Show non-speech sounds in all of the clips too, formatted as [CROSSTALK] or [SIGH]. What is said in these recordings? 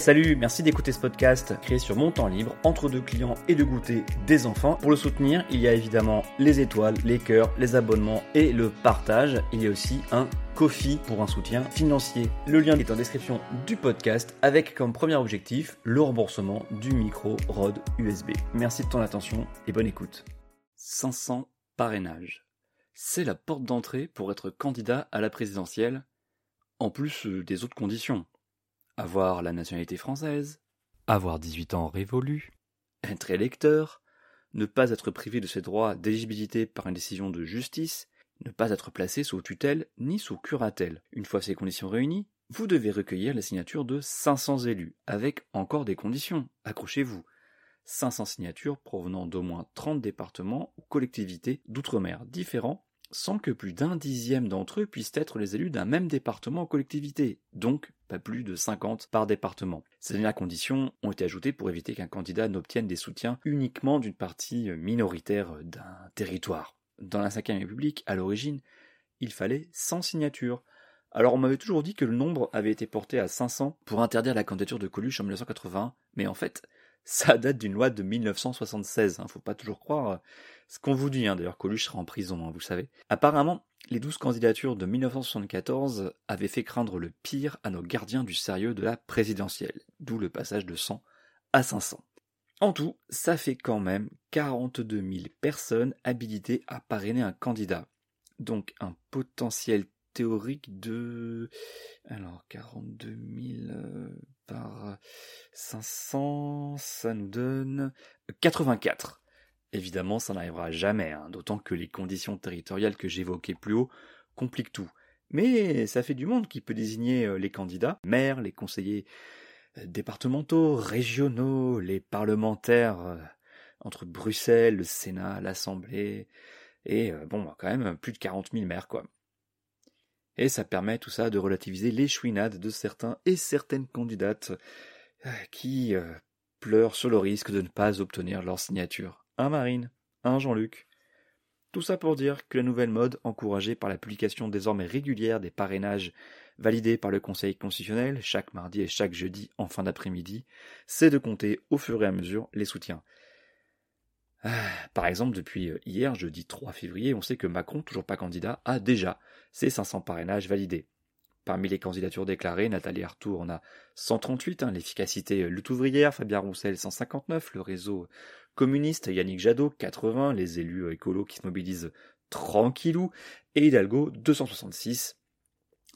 Salut, merci d'écouter ce podcast créé sur mon temps libre, entre deux clients et de goûter des enfants. Pour le soutenir, il y a évidemment les étoiles, les cœurs, les abonnements et le partage. Il y a aussi un Kofi pour un soutien financier. Le lien est en description du podcast avec comme premier objectif le remboursement du micro ROD USB. Merci de ton attention et bonne écoute. 500 parrainages. C'est la porte d'entrée pour être candidat à la présidentielle, en plus euh, des autres conditions avoir la nationalité française, avoir 18 ans révolus, être électeur, ne pas être privé de ses droits d'éligibilité par une décision de justice, ne pas être placé sous tutelle ni sous curatelle. Une fois ces conditions réunies, vous devez recueillir les signatures de 500 élus, avec encore des conditions. Accrochez-vous. 500 signatures provenant d'au moins 30 départements ou collectivités d'outre-mer différents sans que plus d'un dixième d'entre eux puissent être les élus d'un même département ou collectivité, donc pas plus de 50 par département. Ces dernières conditions ont été ajoutées pour éviter qu'un candidat n'obtienne des soutiens uniquement d'une partie minoritaire d'un territoire. Dans la Ve République, à l'origine, il fallait 100 signatures. Alors on m'avait toujours dit que le nombre avait été porté à 500 pour interdire la candidature de Coluche en 1980, mais en fait, [LAUGHS] ça date d'une loi de 1976, hein, faut pas toujours croire ce qu'on vous dit, hein, d'ailleurs Coluche sera en prison, hein, vous savez. Apparemment, les douze candidatures de 1974 avaient fait craindre le pire à nos gardiens du sérieux de la présidentielle, d'où le passage de 100 à 500. En tout, ça fait quand même 42 000 personnes habilitées à parrainer un candidat. Donc un potentiel théorique de... Alors 42 000 euh, par 500, ça nous donne 84. Évidemment, ça n'arrivera jamais, hein, d'autant que les conditions territoriales que j'évoquais plus haut compliquent tout. Mais ça fait du monde qui peut désigner euh, les candidats, maires, les conseillers euh, départementaux, régionaux, les parlementaires euh, entre Bruxelles, le Sénat, l'Assemblée, et bon, quand même plus de 40 000 maires, quoi. Et ça permet tout ça de relativiser les chouinades de certains et certaines candidates qui pleurent sur le risque de ne pas obtenir leur signature un Marine, un Jean-Luc. Tout ça pour dire que la nouvelle mode, encouragée par la publication désormais régulière des parrainages validés par le Conseil constitutionnel chaque mardi et chaque jeudi en fin d'après-midi, c'est de compter au fur et à mesure les soutiens. Ah, par exemple, depuis hier, jeudi 3 février, on sait que Macron, toujours pas candidat, a déjà ses 500 parrainages validés. Parmi les candidatures déclarées, Nathalie Arthour en a 138, hein, l'efficacité lutte Fabien Roussel 159, le réseau communiste, Yannick Jadot 80, les élus écolos qui se mobilisent tranquillou, et Hidalgo 266.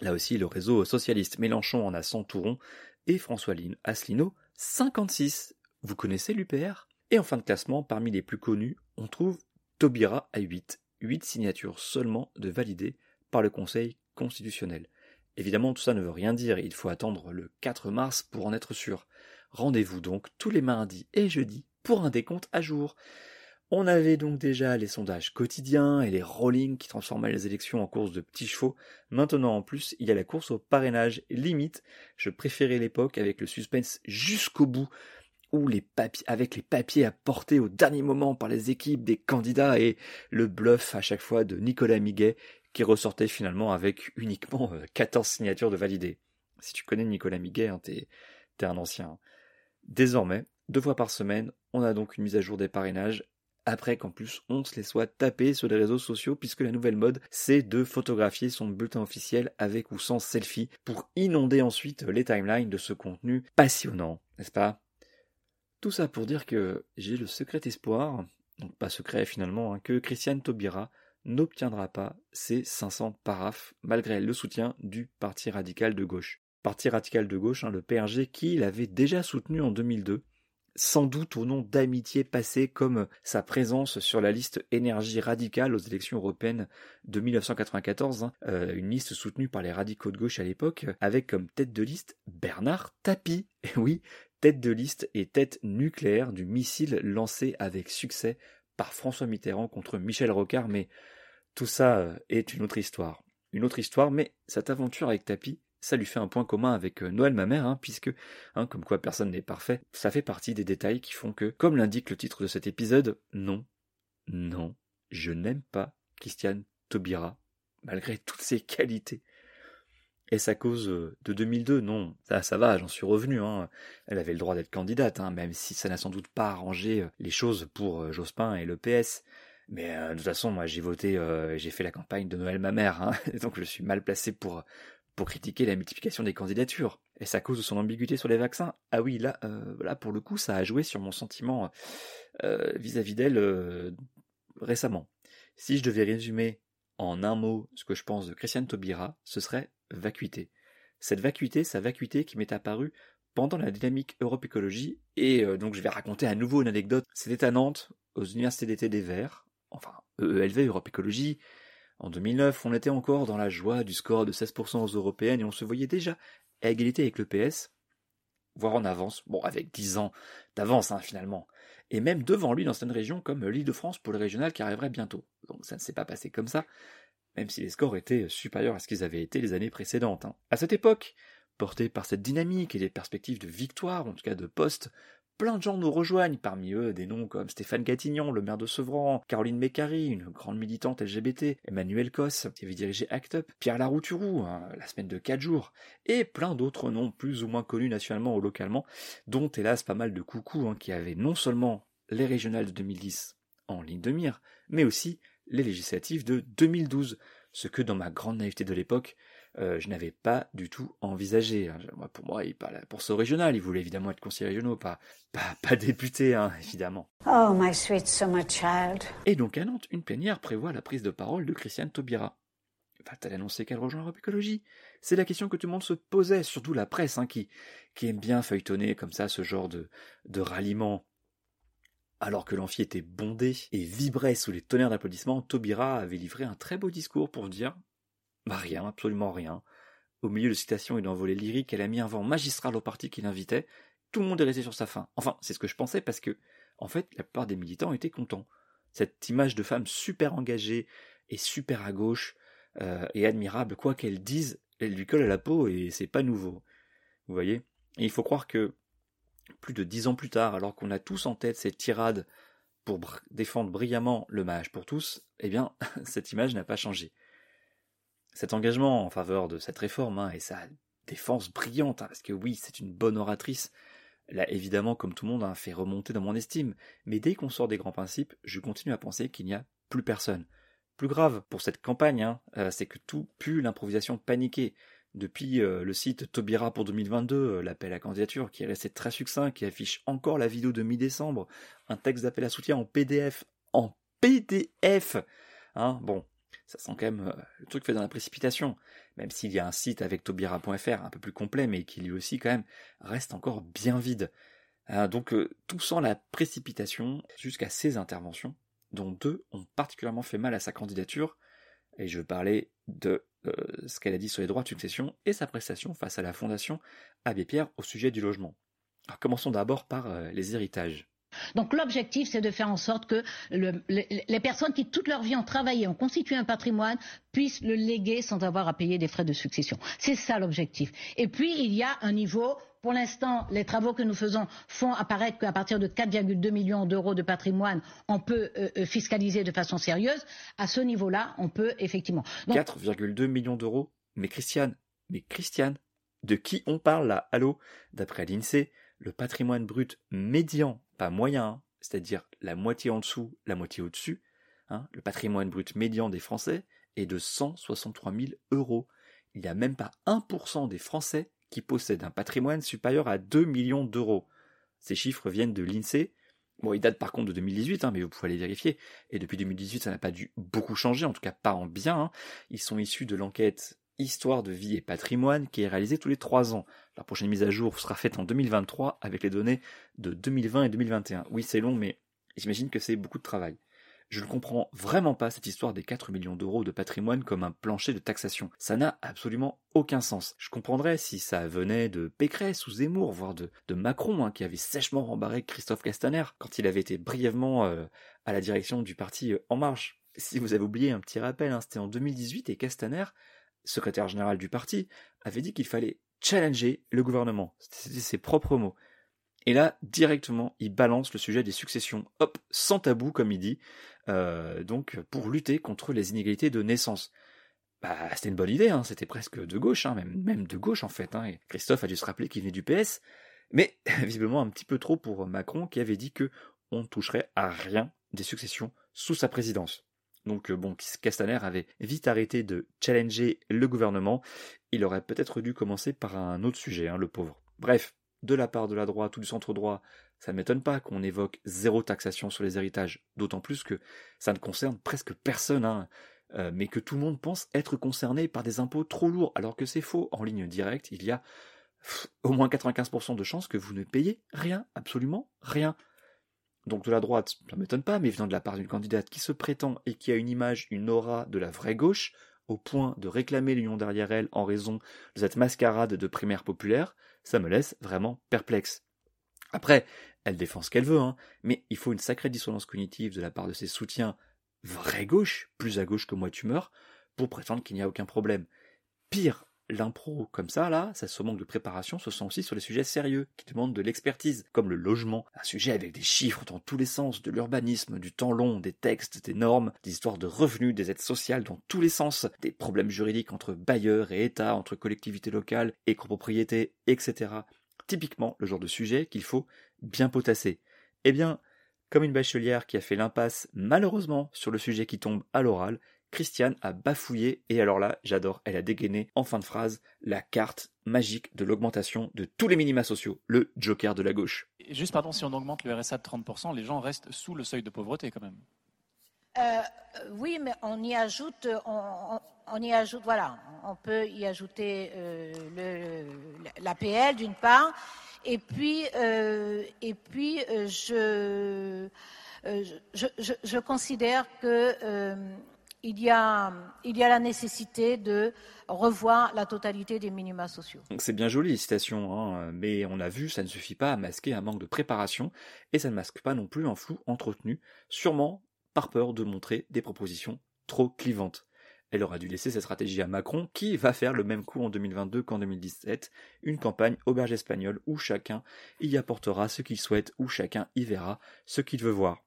Là aussi, le réseau socialiste Mélenchon en a 100 tourons, et François Asselineau 56. Vous connaissez l'UPR Et en fin de classement, parmi les plus connus, on trouve Taubira à 8, 8 signatures seulement de validées par le Conseil constitutionnel. Évidemment, tout ça ne veut rien dire, il faut attendre le 4 mars pour en être sûr. Rendez-vous donc tous les mardis et jeudis pour un décompte à jour. On avait donc déjà les sondages quotidiens et les rollings qui transformaient les élections en course de petits chevaux. Maintenant en plus, il y a la course au parrainage limite. Je préférais l'époque avec le suspense jusqu'au bout où avec les papiers apportés au dernier moment par les équipes des candidats et le bluff à chaque fois de Nicolas Miguet qui ressortait finalement avec uniquement 14 euh, signatures de validées. Si tu connais Nicolas Miguet, hein, t'es, un ancien. Désormais, deux fois par semaine, on a donc une mise à jour des parrainages après qu'en plus on se les soit tapés sur les réseaux sociaux puisque la nouvelle mode c'est de photographier son bulletin officiel avec ou sans selfie pour inonder ensuite les timelines de ce contenu passionnant, n'est-ce pas? Tout ça pour dire que j'ai le secret espoir, donc pas secret finalement, hein, que Christiane Taubira n'obtiendra pas ces 500 paraphes malgré le soutien du Parti radical de gauche. Parti radical de gauche, hein, le PRG qui l'avait déjà soutenu en 2002, sans doute au nom d'amitié passée comme sa présence sur la liste énergie radicale aux élections européennes de 1994, hein, euh, une liste soutenue par les radicaux de gauche à l'époque, avec comme tête de liste Bernard Tapie. Oui, tête de liste et tête nucléaire du missile lancé avec succès par François Mitterrand contre Michel Rocard, mais tout ça euh, est une autre histoire. Une autre histoire, mais cette aventure avec Tapi, ça lui fait un point commun avec euh, Noël ma mère, hein, puisque, hein, comme quoi personne n'est parfait, ça fait partie des détails qui font que, comme l'indique le titre de cet épisode, non, non, je n'aime pas Christiane Taubira, malgré toutes ses qualités. Est-ce à cause de 2002 Non, ça, ça va, j'en suis revenu. Hein. Elle avait le droit d'être candidate, hein, même si ça n'a sans doute pas arrangé les choses pour Jospin et le PS. Mais de toute façon, moi j'ai voté, j'ai fait la campagne de Noël ma mère, [LAUGHS] donc je suis mal placé pour pour critiquer la multiplication des candidatures. Est-ce cause de son ambiguïté sur les vaccins? Ah oui, là, là pour le coup, ça a joué sur mon sentiment vis-à-vis d'elle récemment. Si je devais résumer en un mot ce que je pense de Christiane Taubira, ce serait vacuité. Cette vacuité, sa vacuité qui m'est apparue pendant la dynamique Europe Écologie, et euh, donc je vais raconter à nouveau une anecdote. C'était à Nantes, aux universités d'été des Verts, enfin EELV, Europe Écologie. En 2009, on était encore dans la joie du score de 16% aux européennes et on se voyait déjà à égalité avec le PS, voire en avance, bon avec 10 ans d'avance hein, finalement et même devant lui dans certaines régions comme l'île de France pour le régional qui arriverait bientôt. Donc ça ne s'est pas passé comme ça, même si les scores étaient supérieurs à ce qu'ils avaient été les années précédentes. Hein. À cette époque, porté par cette dynamique et les perspectives de victoire, en tout cas de poste, plein de gens nous rejoignent, parmi eux des noms comme Stéphane Gatignon, le maire de Sevran, Caroline Mécari, une grande militante LGBT, Emmanuel Cos, qui avait dirigé Act Up, Pierre Larouturou, hein, la semaine de 4 jours, et plein d'autres noms plus ou moins connus nationalement ou localement, dont hélas pas mal de coucous hein, qui avaient non seulement les régionales de 2010 en ligne de mire, mais aussi les législatives de 2012, ce que dans ma grande naïveté de l'époque, euh, je n'avais pas du tout envisagé. Hein. pour moi, il parlait pour ce régional, il voulait évidemment être conseiller régional, pas, pas, pas député, hein, évidemment. Oh, my sweet summer child. Et donc à Nantes, une plénière prévoit la prise de parole de Christiane Taubira. Va-t-elle annoncer qu'elle rejoint l'Europe écologie? C'est la question que tout le monde se posait, surtout la presse, hein, qui, qui aime bien feuilletonner comme ça ce genre de, de ralliement. Alors que l'amphi était bondé et vibrait sous les tonnerres d'applaudissements, Taubira avait livré un très beau discours pour dire bah rien, absolument rien. Au milieu de citations et d'envolées lyriques, elle a mis un vent magistral au parti qui l'invitait. Tout le monde est resté sur sa faim. Enfin, c'est ce que je pensais parce que, en fait, la plupart des militants étaient contents. Cette image de femme super engagée et super à gauche euh, et admirable, quoi qu'elle dise, elle lui colle à la peau et c'est pas nouveau. Vous voyez? Et il faut croire que plus de dix ans plus tard, alors qu'on a tous en tête cette tirade pour défendre brillamment le mariage pour tous, eh bien, [LAUGHS] cette image n'a pas changé. Cet engagement en faveur de cette réforme hein, et sa défense brillante, hein, parce que oui, c'est une bonne oratrice, l'a évidemment, comme tout le monde, hein, fait remonter dans mon estime, mais dès qu'on sort des grands principes, je continue à penser qu'il n'y a plus personne. Plus grave pour cette campagne, euh, c'est que tout pue l'improvisation paniquée. Depuis euh, le site Tobira pour 2022, euh, l'appel à candidature qui est resté très succinct, qui affiche encore la vidéo de mi-décembre, un texte d'appel à soutien en PDF, en PDF. Hein, bon, ça sent quand même euh, le truc fait dans la précipitation, même s'il y a un site avec tobira.fr un peu plus complet, mais qui lui aussi quand même reste encore bien vide. Hein, donc tout sent la précipitation jusqu'à ces interventions, dont deux ont particulièrement fait mal à sa candidature, et je veux parler de euh, ce qu'elle a dit sur les droits de succession et sa prestation face à la Fondation Abbé Pierre au sujet du logement. Alors commençons d'abord par euh, les héritages. Donc l'objectif, c'est de faire en sorte que les, personnes qui toute leur vie ont travaillé, ont constitué un patrimoine, puissent le léguer sans avoir à payer des frais de succession. C'est ça l'objectif. Et puis, il y a un niveau pour l'instant, les travaux que nous faisons font apparaître qu'à partir de 4,2 millions d'euros de patrimoine, on peut euh, euh, fiscaliser de façon sérieuse. À ce niveau-là, on peut effectivement. 4,2 millions d'euros Mais Christiane, mais Christiane, de qui on parle là? Allô? D'après l'INSEE, le patrimoine brut médian, pas moyen, hein, c'est-à-dire la moitié en dessous, la moitié au-dessus, hein, le patrimoine brut médian des Français est de 163 000 euros. Il n'y a même pas 1% des Français qui possèdent un patrimoine supérieur à 2 millions d'euros. Ces chiffres viennent de l'INSEE. Bon, ils datent par contre de 2018, hein, mais vous pouvez les vérifier. Et depuis 2018, ça n'a pas dû beaucoup changer, en tout cas pas en bien. Ils sont issus de l'enquête Histoire de vie et patrimoine qui est réalisée tous les trois ans. La prochaine mise à jour sera faite en 2023 avec les données de 2020 et 2021. Oui, c'est long, mais j'imagine que c'est beaucoup de travail. Je ne comprends vraiment pas cette histoire des 4 millions d'euros de patrimoine comme un plancher de taxation. Ça n'a absolument aucun sens. Je comprendrais si ça venait de Pécresse ou Zemmour, voire de, Macron, hein, qui avait sèchement rembarré Christophe Castaner quand il avait été brièvement euh, à la direction du parti euh, En Marche. Si vous avez oublié un petit rappel, hein, c'était en 2018 et Castaner secrétaire général du parti, avait dit qu'il fallait challenger le gouvernement. C'était ses propres mots. Et là, directement, il balance le sujet des successions, hop, sans tabou, comme il dit, euh, donc pour lutter contre les inégalités de naissance. bah, c'était une bonne idée, hein. c'était presque de gauche, hein, même, de gauche en fait. Hein. Et Christophe a dû se rappeler qu'il venait du PS, mais [LAUGHS] visiblement un petit peu trop pour Macron qui avait dit que on ne toucherait à rien des successions sous sa présidence. Donc euh, bon, Castaner avait vite arrêté de challenger le gouvernement. Il aurait peut-être dû commencer par un autre sujet, hein, le pauvre. Bref, de la part de la droite ou du centre droit, ça ne m'étonne pas qu'on évoque zéro taxation sur les héritages, d'autant plus que ça ne concerne presque personne, hein, euh, mais que tout le monde pense être concerné par des impôts trop lourds, alors que c'est faux. En ligne directe, il y a au moins 95% de chances que vous ne payez rien, absolument rien. Donc de la droite, ça ne m'étonne pas, mais venant de la part d'une candidate qui se prétend et qui a une image, une aura de la vraie gauche, au point de réclamer l'union derrière elle en raison de cette mascarade de primaire populaire, ça me laisse vraiment perplexe. Après, elle défend ce qu'elle veut, hein, mais il faut une sacrée dissonance cognitive de la part de ses soutiens vraie gauche, plus à gauche que moi tu meurs, pour prétendre qu'il n'y a aucun problème. Pire, l'impro comme ça, là, ça se manque de préparation, se sent aussi sur les sujets sérieux, qui demandent de l'expertise, comme le logement, un sujet avec des chiffres dans tous les sens, de l'urbanisme, du temps long, des textes, des normes, des histoires de revenus, des aides sociales dans tous les sens, des problèmes juridiques entre bailleurs et État, entre collectivités locales et copropriétés, etc. Typiquement le genre de sujet qu'il faut bien potasser. Eh bien, comme une bachelière qui a fait l'impasse malheureusement sur le sujet qui tombe à l'oral, Christiane a bafouillé, et alors là, j'adore, elle a dégainé en fin de phrase la carte magique de l'augmentation de tous les minima sociaux, le joker de la gauche. juste, pardon, si on augmente le RSA de 30%, les gens restent sous le seuil de pauvreté quand même. Euh, oui, mais on y ajoute, on, y ajoute, voilà, on peut y ajouter euh, l'APL d'une part, et puis, euh, et puis je, je, je, considère que il y, a, la nécessité de revoir la totalité des minima sociaux. C'est bien joli les citations, hein, mais on a vu, ça ne suffit pas à masquer un manque de préparation, et ça ne masque pas non plus un flou entretenu, sûrement par peur de montrer des propositions trop clivantes. Elle aura dû laisser cette stratégie à Macron, qui va faire le même coup en 2022 qu'en 2017, une campagne auberge espagnole où chacun y apportera ce qu'il souhaite, où chacun y verra ce qu'il veut voir.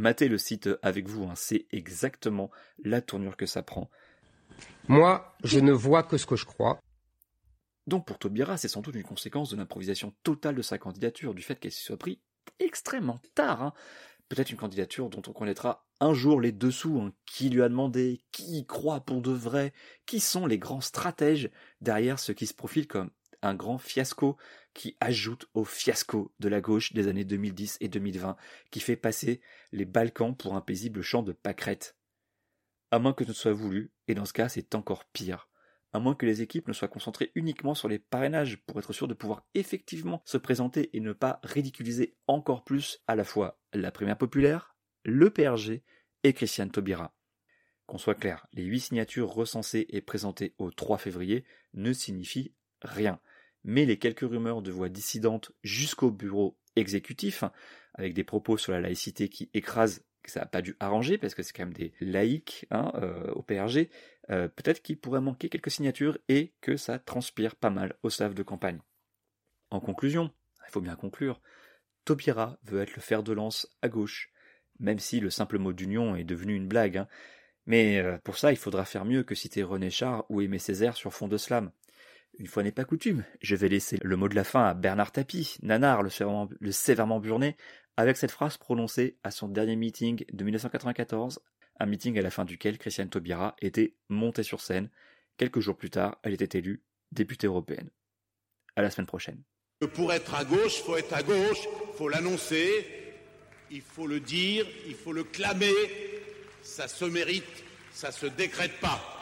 Matez le site avec vous, hein. c'est exactement la tournure que ça prend. Moi, je ne vois que ce que je crois. Donc pour Taubira, c'est sans doute une conséquence de l'improvisation totale de sa candidature, du fait qu'elle s'y soit pris extrêmement tard. Hein. Peut-être une candidature dont on connaîtra un jour les dessous, hein. qui lui a demandé, qui y croit pour de vrai, qui sont les grands stratèges derrière ce qui se profile comme un grand fiasco qui ajoute au fiasco de la gauche des années 2010 et 2020, qui fait passer les Balkans pour un paisible champ de pâquerettes. À moins que ce ne soit voulu, et dans ce cas c'est encore pire, à moins que les équipes ne soient concentrées uniquement sur les parrainages pour être sûr de pouvoir effectivement se présenter et ne pas ridiculiser encore plus à la fois la primaire populaire, le PRG et Christiane Taubira. Qu'on soit clair, les huit signatures recensées et présentées au 3 février ne signifient rien mais les quelques rumeurs de voix dissidentes jusqu'au bureau exécutif, avec des propos sur la laïcité qui écrasent, que ça n'a pas dû arranger, parce que c'est quand même des laïcs hein, euh, au PRG, euh, peut-être qu'il pourrait manquer quelques signatures et que ça transpire pas mal au staff de campagne. En conclusion, il faut bien conclure, Topira veut être le fer de lance à gauche, même si le simple mot d'union est devenu une blague. Hein. Mais euh, pour ça, il faudra faire mieux que citer René Char ou Aimé Césaire sur fond de slam. Une fois n'est pas coutume, je vais laisser le mot de la fin à Bernard Tapie, nanar le sévèrement, burné, avec cette phrase prononcée à son dernier meeting de 1994, un meeting à la fin duquel Christiane Taubira était montée sur scène. Quelques jours plus tard, elle était élue députée européenne. À la semaine prochaine. Pour être à gauche, faut être à gauche, faut l'annoncer, il faut le dire, il faut le clamer. Ça se mérite, ça se décrète pas.